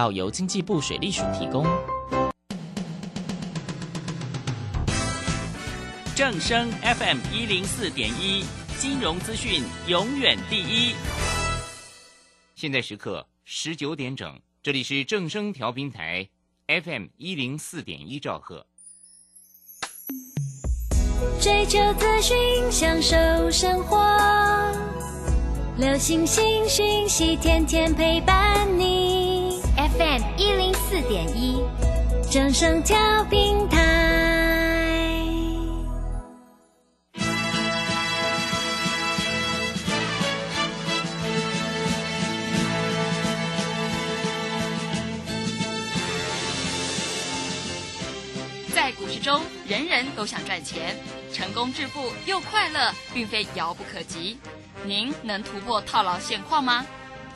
要由经济部水利署提供。正声 FM 一零四点一，金融资讯永远第一。现在时刻十九点整，这里是正声调频台 FM 一零四点一兆赫。追求资讯，享受生活，流星星讯息，天天陪伴你。FM 一零四点一，掌声调频台。在股市中，人人都想赚钱，成功致富又快乐，并非遥不可及。您能突破套牢现况吗？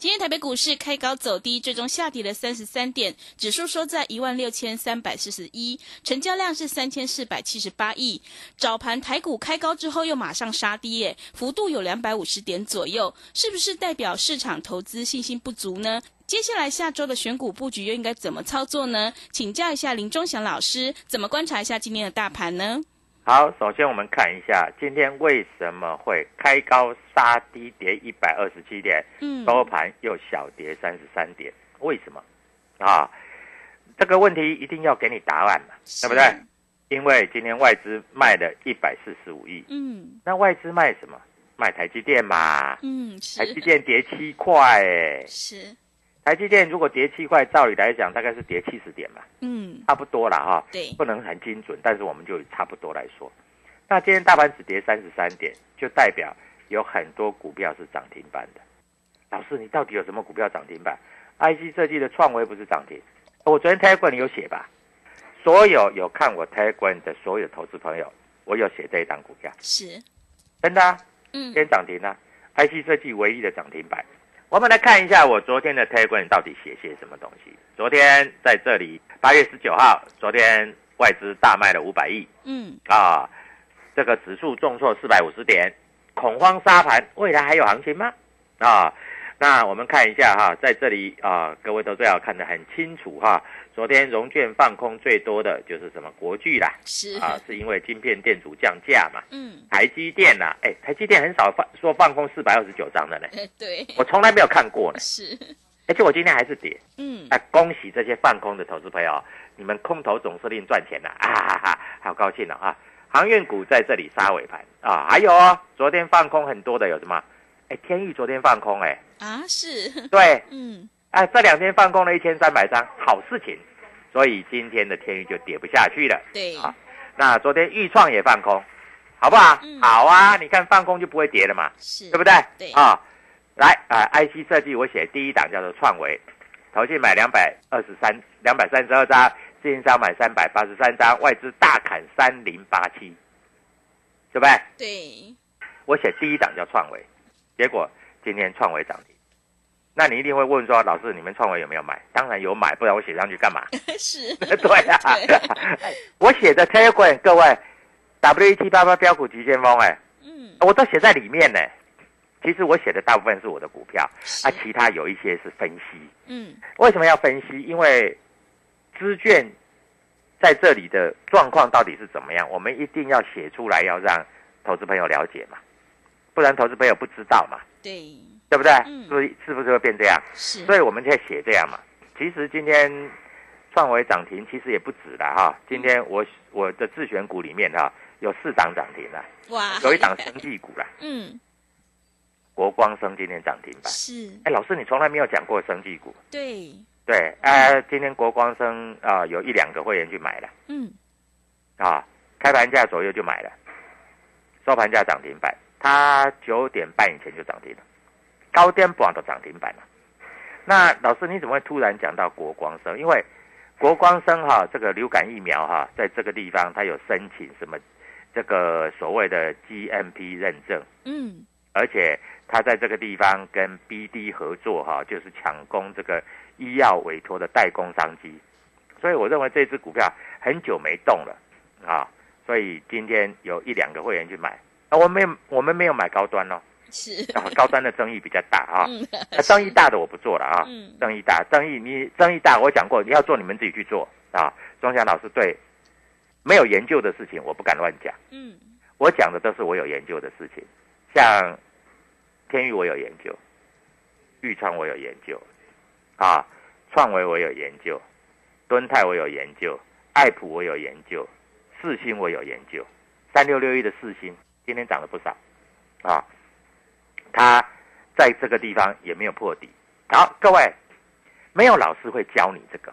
今天台北股市开高走低，最终下跌了三十三点，指数收在一万六千三百四十一，成交量是三千四百七十八亿。早盘台股开高之后又马上杀低，耶，幅度有两百五十点左右，是不是代表市场投资信心不足呢？接下来下周的选股布局又应该怎么操作呢？请教一下林忠祥老师，怎么观察一下今天的大盘呢？好，首先我们看一下今天为什么会开高杀低跌一百二十七点，嗯，收盘又小跌三十三点，为什么？啊，这个问题一定要给你答案嘛，对不对？因为今天外资卖了一百四十五亿，嗯。那外资卖什么？卖台积电嘛，嗯，台积是电跌七块，哎，是，台积电如果跌七块，照理来讲大概是跌七十点嘛，嗯，差不多了哈。对，不能很精准，但是我们就差不多来说。那今天大盘只跌三十三点，就代表有很多股票是涨停板的。老师，你到底有什么股票涨停板？IC 设计的创维不是涨停？我昨天 Telegram 有写吧？所有有看我 Telegram 的所有投资朋友，我有写这一档股票，是，真的、啊，嗯今，天涨停啊！IC 设计唯一的涨停板。我们来看一下我昨天的 Telegram 到底写些什么东西。昨天在这里，八月十九号，昨天外资大卖了五百亿，嗯，啊，这个指数重挫四百五十点，恐慌沙盘，未来还有行情吗？啊，那我们看一下哈，在这里啊，各位都最好看得很清楚哈。昨天融券放空最多的就是什么国巨啦，是，啊，是因为晶片电阻降价嘛。嗯，台积电呐、哎，台积电很少放说放空四百二十九张的呢，哎，对，我从来没有看过呢。是，而且我今天还是跌，嗯，哎，恭喜这些放空的投资朋友，你们空头总司令赚钱了啊哈哈，好高兴了啊！航运股在这里杀尾盘啊，还有哦，昨天放空很多的有什么？哎，天域昨天放空哎，啊，是，对，嗯，哎，这两天放空了一千三百张，好事情，所以今天的天域就跌不下去了。对，啊那昨天豫创也放空，好不好？嗯。好啊，你看放空就不会跌了嘛，是，对不对？对。啊，来啊、IC 设计我写第一档叫做创维，投信买两百二十三两百三十二张，自营商买三百八十三张，外资大砍三零八七，对不对？对，我写第一档叫创维，结果今天创维涨停。那你一定会问说，老师，你们创维有没有买？当然有买，不然我写上去干嘛？是，对啊对，我写的 Telegram 各位 W E T 八八标股急先锋，哎，嗯，我都写在里面呢。其实我写的大部分是我的股票，啊，其他有一些是分析。嗯，为什么要分析？因为资券在这里的状况到底是怎么样，我们一定要写出来，要让投资朋友了解嘛，不然投资朋友不知道嘛，对，对不对？嗯。是不是是不是会变这样？是，所以我们现在写这样嘛。其实今天创维涨停，其实也不止了哈。今天我我的自选股里面哈有四档涨停了，哇，有一档生技股了，嗯，国光生今天涨停板。是，哎，老师你从来没有讲过生技股，对，对，呃，今天国光生啊、有一两个会员去买了。嗯，啊，开盘价左右就买了，收盘价涨停板，它九点半以前就涨停了，高点半都涨停板了。那老师你怎么会突然讲到国光生？因为国光生哈、这个流感疫苗哈、在这个地方它有申请什么这个所谓的 GMP 认证，嗯，而且他在这个地方跟 BD 合作哈、就是抢攻这个医药委托的代工商机，所以我认为这只股票很久没动了啊，所以今天有一两个会员去买，啊，我们没有我们没有买高端哦，是，啊，高端的争议比较大啊，嗯，那争议大的我不做了啊，嗯争议大，争议你争议大，我讲过你要做你们自己去做啊，钟祥老师对没有研究的事情我不敢乱讲。嗯，我讲的都是我有研究的事情，像天域我有研究，豫创我有研究，啊，创维我有研究，敦泰我有研究，爱普我有研究，四星我有研究，三六六一的四星今天涨了不少，啊，它在这个地方也没有破底。好，各位，没有老师会教你这个，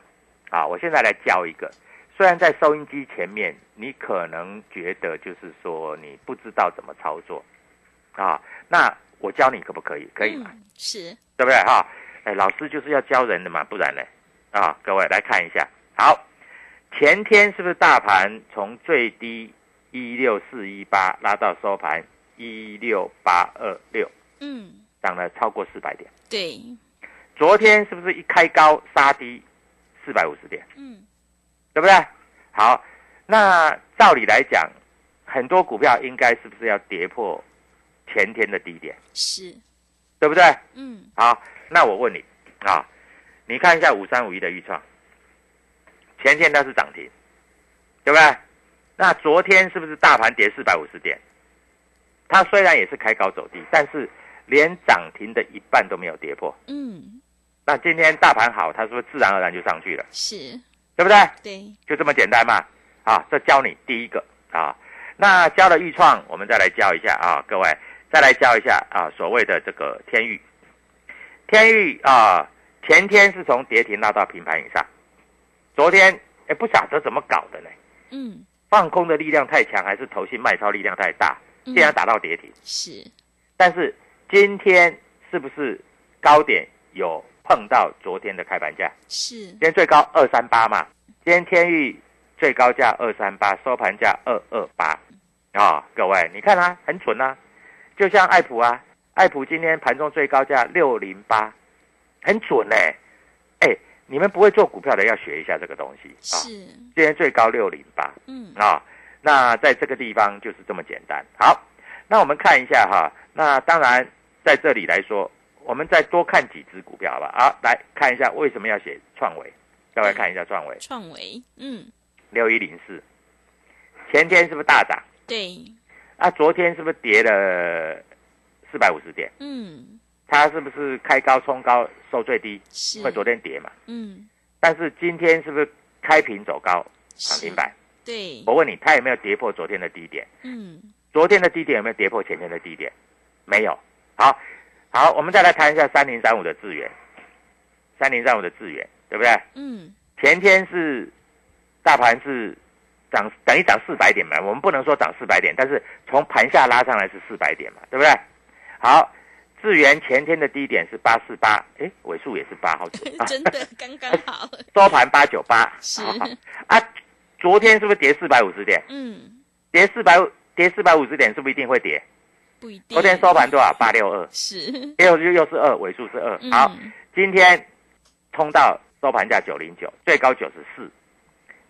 啊，我现在来教一个。虽然在收音机前面，你可能觉得就是说你不知道怎么操作，啊，那我教你可不可以？可以嘛？嗯，是，对不对哈？哎，老师就是要教人的嘛，不然呢？啊，各位来看一下，好，前天是不是大盘从最低一六四一八拉到收盘一六八二六，嗯，涨了超过四百点？对，昨天是不是一开高杀低四百五十点？嗯，对不对？好，那照理来讲，很多股票应该是不是要跌破前天的低点，是，对不对？嗯，好，那我问你啊，你看一下五三五一的预创，前天它是涨停，对不对？那昨天是不是大盘跌四百五十点？它虽然也是开高走低，但是连涨停的一半都没有跌破。嗯，那今天大盘好，它是不是自然而然就上去了？是，对不对？对，就这么简单嘛。啊，这教你第一个啊。那教了预创，我们再来教一下啊，各位再来教一下啊，所谓的这个天域。天域啊，前天是从跌停拉到平盘以上，昨天哎不晓得怎么搞的呢？嗯，放空的力量太强，还是投信卖超力量太大，嗯。竟然打到跌停。是，但是今天是不是高点有碰到昨天的开盘价？是。今，天最高二三八嘛，今天天域最高价二三八，收盘价二二八，啊，各位你看啊，很准啊，就像艾普啊，艾普今天盘中最高价六零八，很准呢、哎，你们不会做股票的要学一下这个东西啊，是，今天最高六零八嗯，啊，那在这个地方就是这么简单。好，那我们看一下哈，那当然在这里来说，我们再多看几只股票好吧？好，来看一下为什么要写创维，再来看一下创维创维，嗯，六一零四，前天是不是大涨？对，啊，昨天是不是跌了四百五十点？嗯，它是不是开高冲高收最低？是因为，昨天跌嘛，嗯，但是今天是不是开平走高涨是停板？对，我问你，它有没有跌破昨天的低点？嗯，昨天的低点有没有跌破前天的低点？没有。好，好，我们再来谈一下三零三五的智源，三零三五的智源，对不对？嗯，前天是大盘是涨，等于涨四百点嘛，我们不能说涨四百点，但是从盘下拉上来是四百点嘛，对不对？好，智源前天的低点是八四八，哎，尾数也是八，好准，真的刚刚好，收盘八九八，是。啊，昨天是不是跌四百五十点？嗯，跌四百跌四百五十点，是不是一定会跌？不一定，昨天收盘多少？八六二，是，又又又是二，尾数是二。嗯。好，今天冲到收盘价九零九，最高九十四，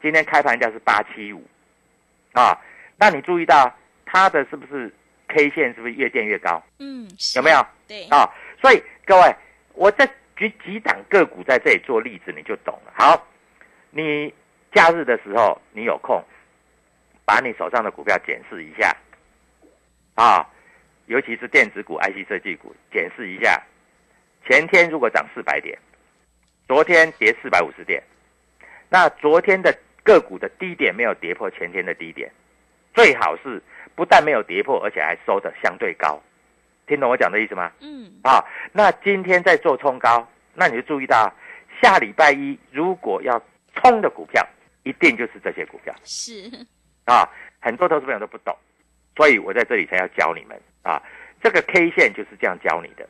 今天开盘价是八七五，啊，那你注意到它的是不是 K 线是不是越垫越高？嗯，有没有？对，啊，所以各位，我再举几档个股在这里做例子，你就懂了。好，你假日的时候你有空，把你手上的股票检视一下，啊，尤其是电子股、IC 设计股，检视一下，前天如果涨四百点，昨天跌四百五十点，那昨天的个股的低点没有跌破前天的低点，最好是不但没有跌破，而且还收的相对高，听懂我讲的意思吗？嗯，啊，那今天在做冲高，那你就注意到下礼拜一如果要冲的股票，一定就是这些股票是，啊。很多投资朋友都不懂，所以我在这里才要教你们啊。这个 K 线就是这样教你的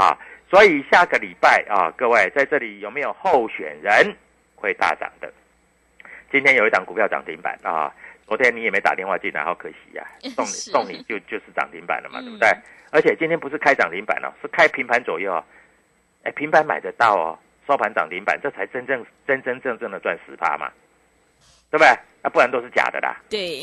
啊。所以下个礼拜啊，各位在这里有没有候选人会大涨的？今天有一档股票涨停板啊，昨天你也没打电话进来，好可惜 呀、送你送你就就是涨停板了嘛，嗯对不对？而且今天不是开涨停板哦，是开平盘左右哦。哎，平盘买得到哦，收盘涨停板，这才真正真真正正的赚十趴嘛，对不对？啊，不然都是假的啦。对，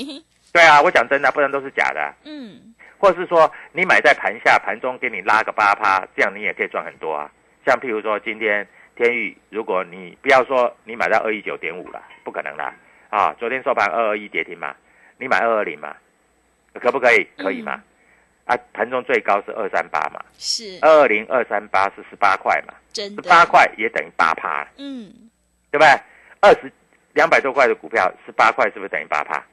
对啊，我讲真的啊，不然都是假的啊。嗯，或是说你买在盘下，盘中给你拉个八趴，这样你也可以赚很多啊。像譬如说今天天宇，如果你不要说你买到二一九点五了，不可能啦啊！昨天收盘二二一跌停嘛，你买二二零嘛，可不可以？可以嘛？啊，盘中最高是二三八嘛，是二二零二三八是十八块嘛，真的，十八，块也等于八趴，嗯，对不对？二十两百多块的股票，十八块是不是等于八趴？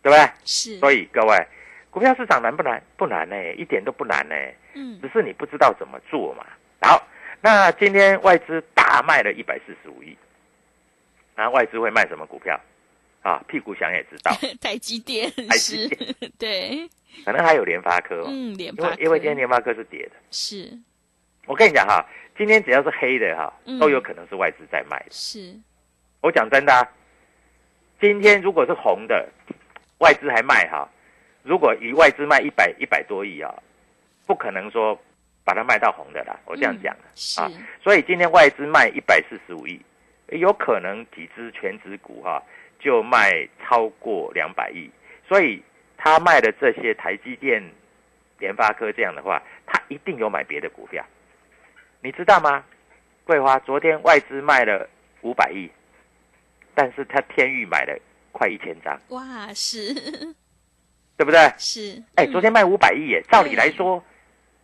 对不对？是，所以各位，股票市场难不难？不难呢、一点都不难呢、嗯只是你不知道怎么做嘛。好，那今天外资大卖了一百四十五亿，那外资会卖什么股票？啊，屁股想也知道，台积电台积是，对，可能还有联发科、哦，嗯，联发科因为今天联发科是跌的。是我跟你讲哈，今天只要是黑的哈嗯，都有可能是外资在卖的。是，我讲真的、啊，今天如果是红的，外资还卖哈，如果以外资卖一百一百多亿啊，不可能说把它卖到红的啦。我这样讲、啊，所以今天外资卖一百四十五亿，有可能几只全指股哈、就卖超过两百亿，所以他卖的这些台积电、联发科这样的话，他一定有买别的股票，你知道吗？桂花昨天外资卖了五百亿，但是他天域买了快一千张，哇，是。对不对？是，哎，嗯。昨天卖五百亿耶，照理来说，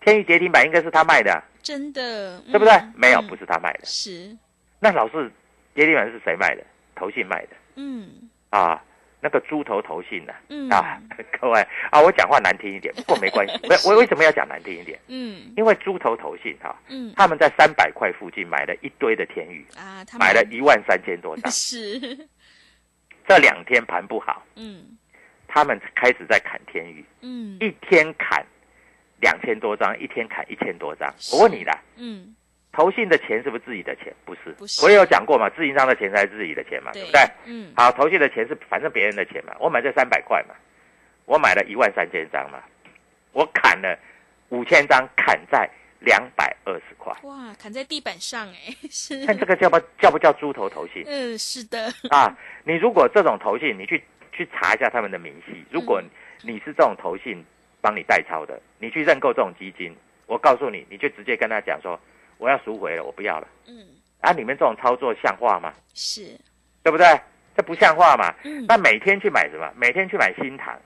天域跌停板应该是他卖的啊，真的，对不对？嗯？没有，嗯。不是他卖的。是，那老是跌停板是谁卖的？投信卖的。嗯。啊，那个猪头投信呐嗯。啊，各位啊，我讲话难听一点，不过没关系。我我为什么要讲难听一点？嗯。因为猪头投信哈、嗯。他们在三百块附近买了一堆的天宇，啊，他买了一万三千多张。是，这两天盘不好，嗯。他们开始在砍天宇，嗯。一天砍两千多张，一天砍一千多张。我问你啦，嗯，投信的钱是不是自己的钱？不是，不是。我也有讲过嘛，自营商的钱才是自己的钱嘛，对。不对？嗯。好，投信的钱是反正别人的钱嘛，我买这三百块嘛，我买了一万三千张嘛，我砍了五千张，砍在两百二十块，哇，砍在地板上哎，是，看这个叫不叫不叫猪头投信？嗯是的，啊？你如果这种投信，你去去查一下他们的明细，如果你是这种投信帮你代操的，你去认购这种基金，我告诉你，你就直接跟他讲说，我要赎回了，我不要了。嗯啊，你们这种操作像话吗？是，对不对？这不像话嘛。嗯那每天去买什么？每天去买新塘，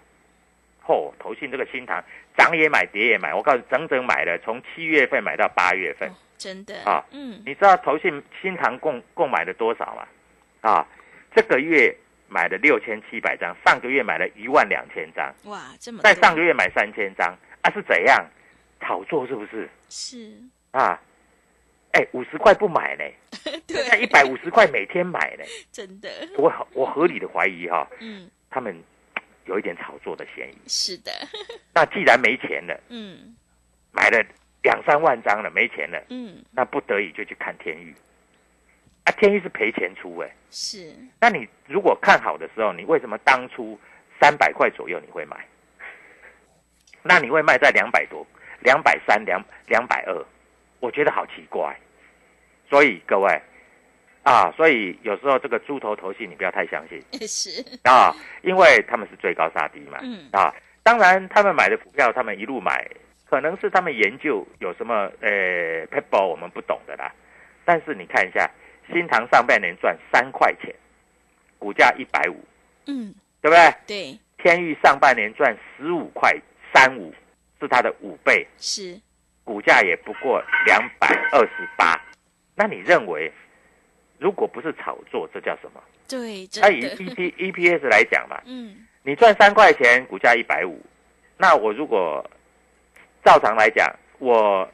嚯、投信这个新塘涨也买，跌也买。我告诉你，整整买了从七月份买到八月份。哦真的啊嗯你知道投信新塘共共买了多少吗？啊，这个月买了六千七百张，上个月买了一万两千张，哇这么在上个月买三千张，啊是怎样？炒作是不是？是，啊，哎，五十块不买呢，现在一百五十块每天买呢。真的我我合理的怀疑哈、嗯他们有一点炒作的嫌疑。是的 那既然没钱了，嗯买了两三万张了，没钱了，嗯那不得已就去看天域。啊，天域是赔钱出哎、是那你如果看好的时候，你为什么当初三百块左右你会买？那你会卖在两百多、两百三、两两百二？我觉得好奇怪。所以各位啊，所以有时候这个猪头头戏你不要太相信。是啊，因为他们是追高杀低嘛。嗯啊，当然他们买的股票，他们一路买，可能是他们研究有什么呃 p e b b l 我们不懂的啦。但是你看一下，新塘上半年赚三块钱，股价一百五，嗯对不对？对天域上半年赚十五块三五，是它的五倍，是股价也不过两百二十八。那你认为，如果不是炒作，这叫什么？对，真那以的，E P E P S 来讲嘛，嗯，你赚三块钱，股价一百五，那我如果照常来讲，我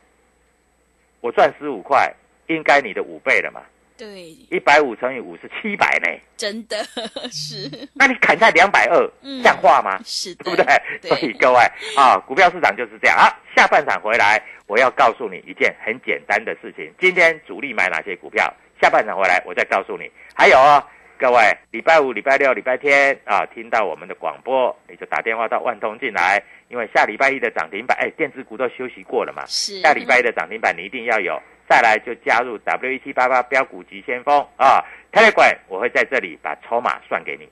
我赚十五块，应该你的五倍了嘛？对，一百五乘以五是七百呢，真的 是，那你砍在两百二嗯，像话吗？是的，对不对？所以，各位啊，股票市场就是这样啊。下半场回来，我要告诉你一件很简单的事情：今天主力买哪些股票？下半场回来，我再告诉你。还有哦，各位，礼拜五、礼拜六、礼拜天啊，听到我们的广播，你就打电话到万通进来，因为下礼拜一的涨停板，哎，电子股都休息过了嘛，是下礼拜一的涨停板你一定要有。再来就加入 W 一七八八标股急先锋啊，Telegram 我会在这里把筹码算给你。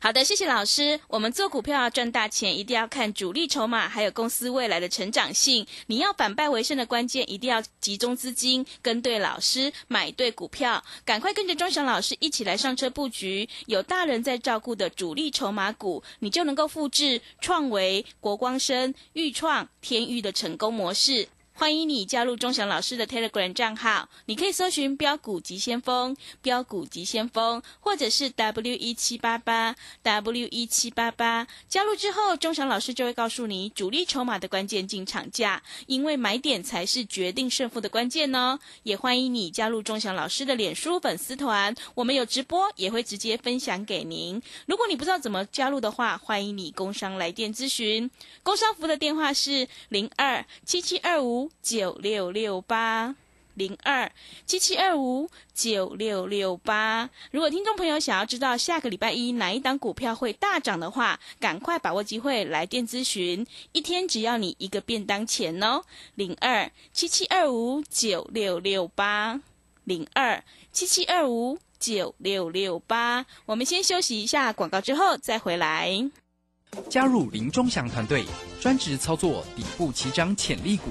好的，谢谢老师。我们做股票要赚大钱，一定要看主力筹码，还有公司未来的成长性。你要反败为胜的关键，一定要集中资金，跟对老师，买对股票。赶快跟着钟祥老师一起来上车布局，有大人在照顾的主力筹码股，你就能够复制创维、国光生、裕创、天域的成功模式。欢迎你加入钟祥老师的 Telegram 账号，你可以搜寻“标股急先锋”、“标股急先锋”，或者是 W 一七八八 W 一七八八。加入之后，钟祥老师就会告诉你主力筹码的关键进场价，因为买点才是决定胜负的关键哦。也欢迎你加入钟祥老师的脸书粉丝团，我们有直播，也会直接分享给您。如果你不知道怎么加入的话，欢迎你工商来电咨询。工商服的电话是零二七七二五九六六八。零二七七二五九六六八。如果听众朋友想要知道下个礼拜一哪一档股票会大涨的话，赶快把握机会来电咨询，一天只要你一个便当钱哦。零二七七二五九六六八，零二七七二五九六六八。我们先休息一下广告，之后再回来。加入林中祥团队，专职操作底部起涨潜力股，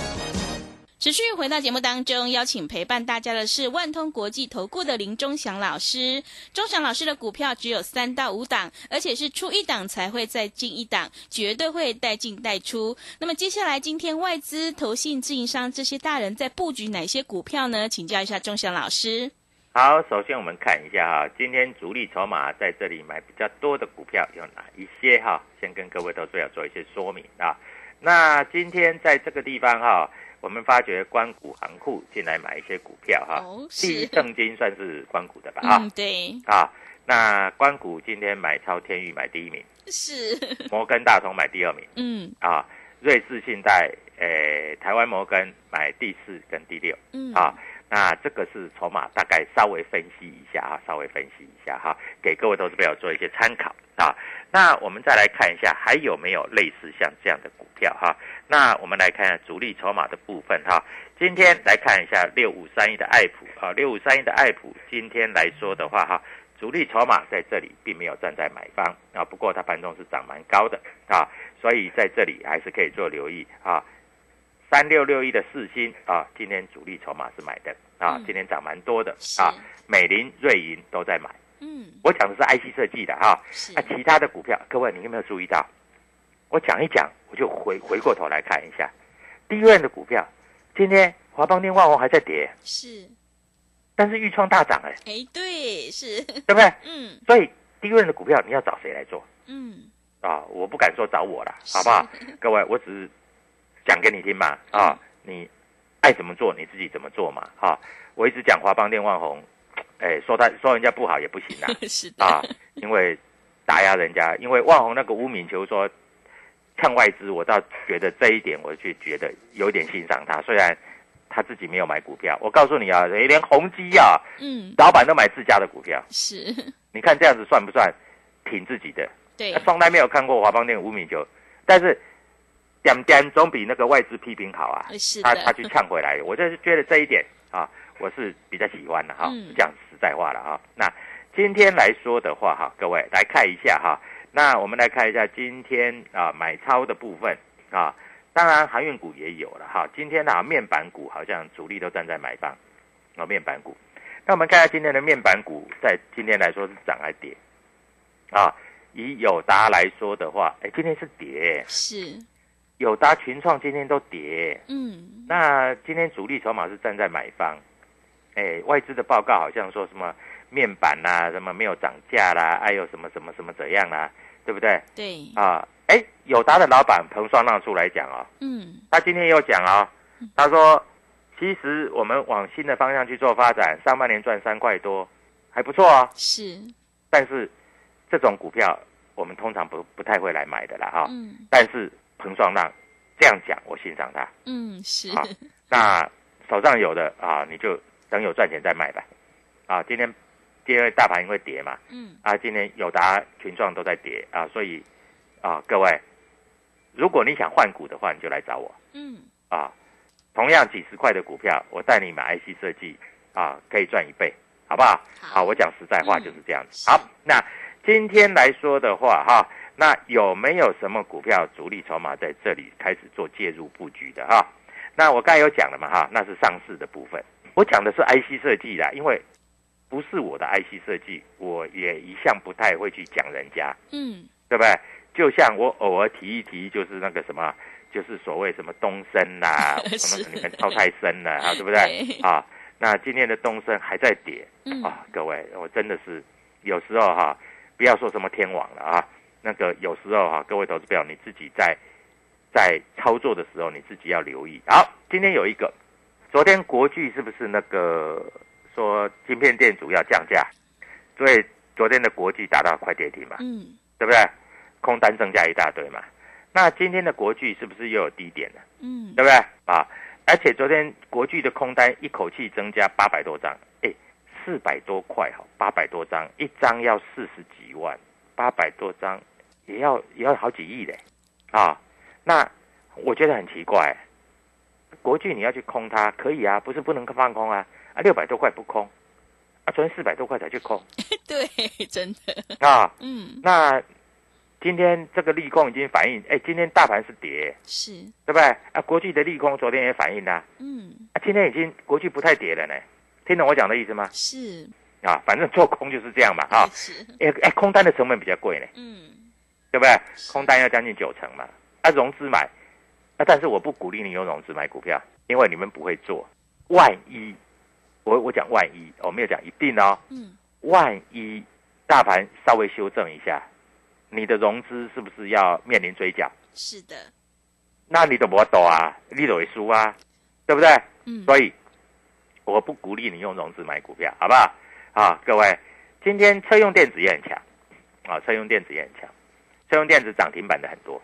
持续回到节目当中，邀请陪伴大家的是万通国际投顾的林忠祥老师。忠祥老师的股票只有三到五档，而且是出一档才会再进一档，绝对会带进带出。那么接下来，今天外资、投信、自营商这些大人在布局哪些股票呢？请教一下忠祥老师。好，首先我们看一下哈，今天主力筹码在这里买比较多的股票有哪一些哈？先跟各位投资者做一些说明啊。那今天在这个地方哈，我们发觉关谷行库进来买一些股票哈。哦，第一是，正金算是关谷的吧啊、嗯，对，啊，那关谷今天买超天域买第一名，是，摩根大通买第二名嗯啊，瑞士信贷诶、台湾摩根买第四跟第六。嗯，啊，那这个是筹码，大概稍微分析一下哈，稍微分析一下哈，给各位投资朋友做一些参考啊。那我们再来看一下，还有没有类似像这样的股票哈？那我们来看一下主力筹码的部分哈。今天来看一下六五三一的爱普啊，六五三一的爱普，今天来说的话哈，主力筹码在这里并没有站在买方啊，不过它盘中是涨蛮高的啊，所以在这里还是可以做留意啊。三六六一的四星啊，今天主力筹码是买的啊，嗯。今天涨蛮多的啊，美林、瑞银都在买。嗯，我讲的是 IC 设计的哈、是。啊、，其他的股票，各位你有没有注意到？我讲一讲，我就回回过头来看一下，第一任的股票，今天华邦电、万宏还在跌，是，但是豫创大涨哎、哎，对，是，对不对？嗯。所以第一任的股票你要找谁来做？嗯，啊？我不敢说找我了，好不好？各位，我只是讲给你听嘛啊，你爱怎么做你自己怎么做嘛啊！我一直讲华邦电、万红，哎，说他说人家不好也不行啊。是的，啊，因为打压人家，因为万红那个污名球说呛外资，我倒觉得这一点我去觉得有点欣赏他，虽然他自己没有买股票，我告诉你啊，连宏基啊，嗯，老板都买自家的股票，是，你看这样子算不算挺自己的？对他，从来没有看过华邦电污名球，但是点点总比那个外资批评好啊。是他他，去呛回来，我就是觉得这一点啊，我是比较喜欢的哈嗯，讲实在话了哈。那今天来说的话哈，各位来看一下哈。那我们来看一下今天啊买超的部分啊，当然航运股也有了哈。今天啊面板股好像主力都站在买方啊，面板股。那我们看一下今天的面板股，在今天来说是涨还跌啊？以友达来说的话，哎，今天是跌，是，友达、群创今天都跌。嗯，那今天主力筹码是站在买方，哎，外资的报告好像说什么面板啦、什么没有涨价啦，哎有什么什么什么怎样啦，对不对？对，啊，哎，友达的老板彭双浪出来讲哦，嗯，他今天又讲哦，他说，其实我们往新的方向去做发展，上半年赚三块多，还不错哦。是，但是这种股票我们通常不不太会来买的啦哈、嗯。但是彭双浪这样讲，我欣赏他。嗯是，好那手上有的啊，你就等有赚钱再卖吧。啊，今天今天大盘因为跌嘛，嗯啊，今天友达、群创都在跌啊，所以啊，各位，如果你想换股的话，你就来找我嗯啊。同样几十块的股票，我带你买 IC 设计啊，可以赚一倍，好不好？好我讲实在话就是这样子。好，那今天来说的话哈，那有没有什么股票主力筹码在这里开始做介入布局的哈？那我刚才有讲了嘛哈，那是上市的部分。我讲的是 IC 设计啦，因为不是我的 IC 设计，我也一向不太会去讲人家，嗯对不对？就像我偶尔提一提，就是那个什么，就是所谓什么东升啦，什么是你们超太升了啊，对不对？对啊，那今天的东升还在跌嗯啊，各位，我真的是有时候哈，不要说什么天网了啊，那个有时候哈，各位投资票你自己在在操作的时候，你自己要留意。好，今天有一个，昨天国巨是不是那个说晶片店主要降价，所以昨天的国巨达到快跌停嘛，嗯对不对？空单增加一大堆嘛。那今天的国巨是不是又有低点了？嗯对不对啊？而且昨天国巨的空单一口气增加八百多张，哎，四百多块哈，八百多张，一张要四十几万，八百多张也要也要好几亿的，啊，那我觉得很奇怪，国巨你要去空它可以啊，不是不能放空啊，啊六百多块不空，啊昨天四百多块才去空。对，真的，啊，嗯。那今天这个利空已经反映，哎，今天大盘是跌，是，对不对？啊，国际的利空昨天也反映啦、嗯。啊，今天已经国际不太跌了呢，听懂我讲的意思吗？是，啊，反正做空就是这样嘛，啊，是，哎哎，空单的成本比较贵呢，嗯对不对？空单要将近九成嘛，啊，融资买，啊，但是我不鼓励你用融资买股票，因为你们不会做，万一，我我讲万一，我没有讲一定哦，嗯。万一大盘稍微修正一下，你的融资是不是要面临追缴？是的，那你怎么抖啊，你都会输啊，对不对？嗯。所以我不鼓励你用融资买股票，好不好？啊，各位，今天车用电子也很强，啊，车用电子也很强，车用电子涨停板的很多，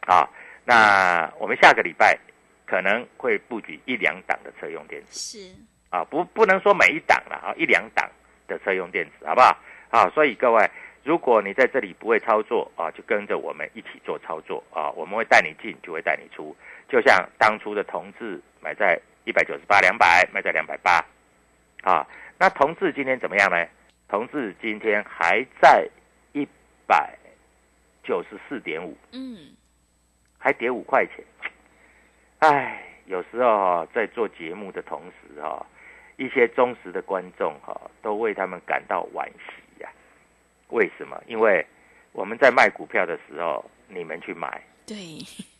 啊，那我们下个礼拜可能会布局一两档的车用电子，是，啊，不不能说每一档了啊，一两档的车用电子，好不好？啊，所以各位，如果你在这里不会操作啊，就跟着我们一起做操作啊，我们会带你进，就会带你出，就像当初的同志买在一百九十八、两百，卖在两百八，啊，那同志今天怎么样呢？同志今天还在一百九十四点五，嗯。还跌五块钱。唉，有时候哈、在做节目的同时哈、一些忠实的观众哈、都为他们感到惋惜呀、为什么？因为我们在卖股票的时候，你们去买。对，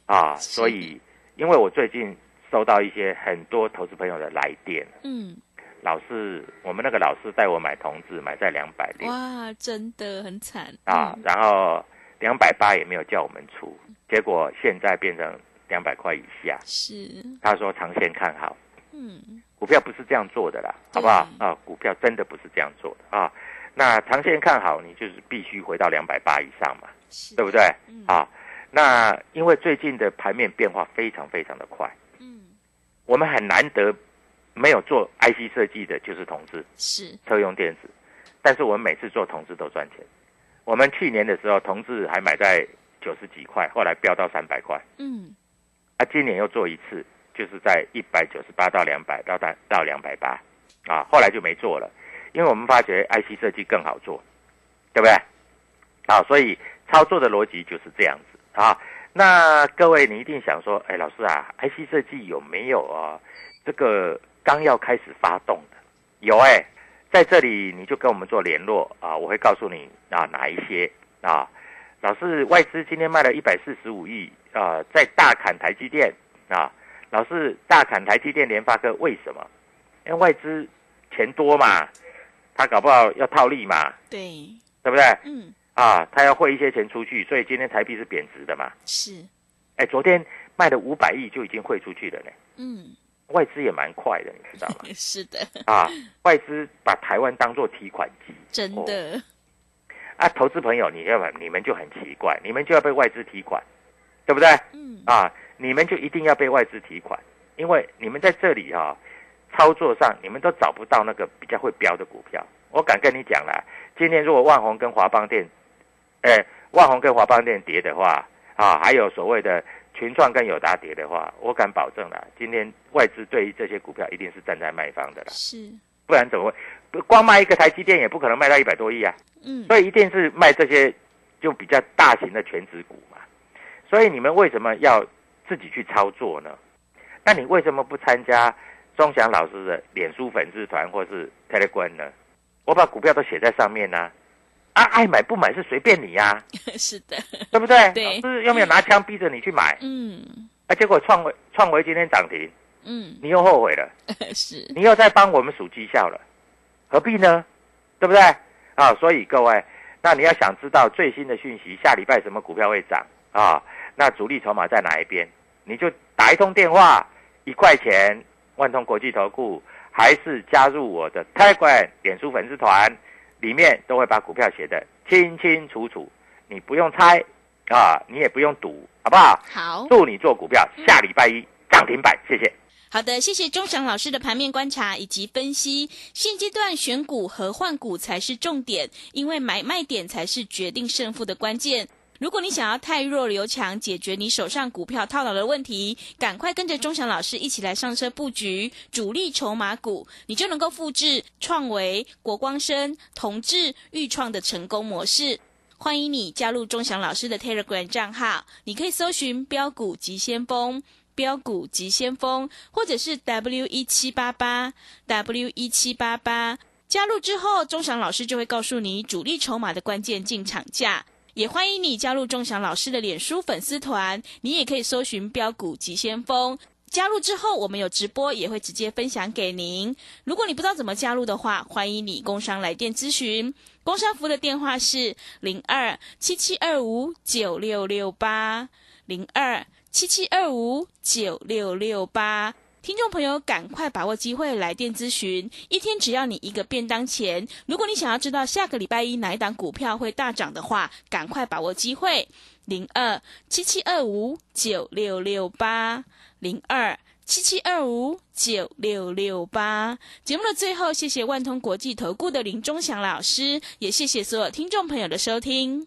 啊，所以因为我最近收到一些很多投资朋友的来电，嗯。老师，我们那个老师带我买同志，买在两百六。哇，真的很惨。啊，嗯。然后两百八也没有叫我们出，结果现在变成两百块以下。是，他说长线看好，嗯。股票不是这样做的啦，好不好？啊，股票真的不是这样做的啊。那长线看好，你就是必须回到两百八以上嘛，是，对不对？嗯。啊，那因为最近的盘面变化非常非常的快，嗯。我们很难得没有做 IC 设计的，就是同志是，车用电子，但是我们每次做同志都赚钱。我们去年的时候，同志还买在九十几块，后来飙到三百块。嗯啊，今年又做一次，就是在一百九十八到两百到到到两百八，啊，后来就没做了，因为我们发觉 IC 设计更好做，对不对？啊，所以操作的逻辑就是这样子啊。那各位，你一定想说，哎，老师啊，IC 设计有没有啊？这个刚要开始发动的，有哎，在这里你就跟我们做联络啊，我会告诉你啊哪一些啊。老师，外资今天卖了一百四十五亿啊，在大砍台积电啊。老师，大砍台积电、联发科，为什么？因为外资钱多嘛，他搞不好要套利嘛，对，对不对？嗯，啊，他要汇一些钱出去，所以今天台币是贬值的嘛。是，哎，昨天卖了五百亿就已经汇出去了呢。嗯，外资也蛮快的，你知道吗？是的，啊，外资把台湾当做提款机，真的。啊，投资朋友，你要你们就很奇怪，你们就要被外资提款，对不对？嗯，啊，你们就一定要被外资提款，因为你们在这里哈、操作上你们都找不到那个比较会标的股票。我敢跟你讲啦，今天如果万宏跟华邦店，哎，万宏跟华邦店跌的话，啊，还有所谓的群创跟友达跌的话，我敢保证啦，今天外资对于这些股票一定是站在卖方的啦，是，不然怎么会？不光卖一个台积电也不可能卖到一百多亿啊。嗯，所以一定是卖这些就比较大型的全指股嘛。所以你们为什么要自己去操作呢？那你为什么不参加钟祥老师的脸书粉丝团或是 Telegram 呢？我把股票都写在上面呢、啊，爱买不买是随便你呀、是的，对不对？对老师又没有拿枪逼着你去买，嗯啊，结果创维创维今天涨停，嗯，你又后悔了。是，你又在帮我们数绩效了，何必呢？对不对？啊，所以各位，那你要想知道最新的讯息，下礼拜什么股票会涨啊？那主力筹码在哪一边？你就打一通电话，一块钱，万通国际投顾，还是加入我的 Telegram 脸书粉丝团，里面都会把股票写得清清楚楚，你不用猜啊，你也不用赌，好不好？好。祝你做股票下礼拜一涨停板，谢谢。好的，谢谢钟祥老师的盘面观察以及分析。现阶段选股和换股才是重点，因为买卖点才是决定胜负的关键。如果你想要太弱留强，解决你手上股票套牢的问题，赶快跟着钟祥老师一起来上车布局主力筹码股，你就能够复制创维、国光生、同志、豫创的成功模式。欢迎你加入钟祥老师的 Telegram 账号，你可以搜寻标股急先锋。标股急先锋，或者是 W 一七八八 W 一七八八，加入之后，钟祥老师就会告诉你主力筹码的关键进场价。也欢迎你加入钟祥老师的脸书粉丝团，你也可以搜寻标股急先锋。加入之后，我们有直播，也会直接分享给您。如果你不知道怎么加入的话，欢迎你工商来电咨询。工商服的电话是零二七七二五九六六八零二。七七二五九六六八，听众朋友赶快把握机会来电咨询，一天只要你一个便当钱。如果你想要知道下个礼拜一哪一档股票会大涨的话，赶快把握机会，零二七七二五九六六八零二七七二五九六六八。节目的最后，谢谢万通国际投顾的林忠祥老师，也谢谢所有听众朋友的收听。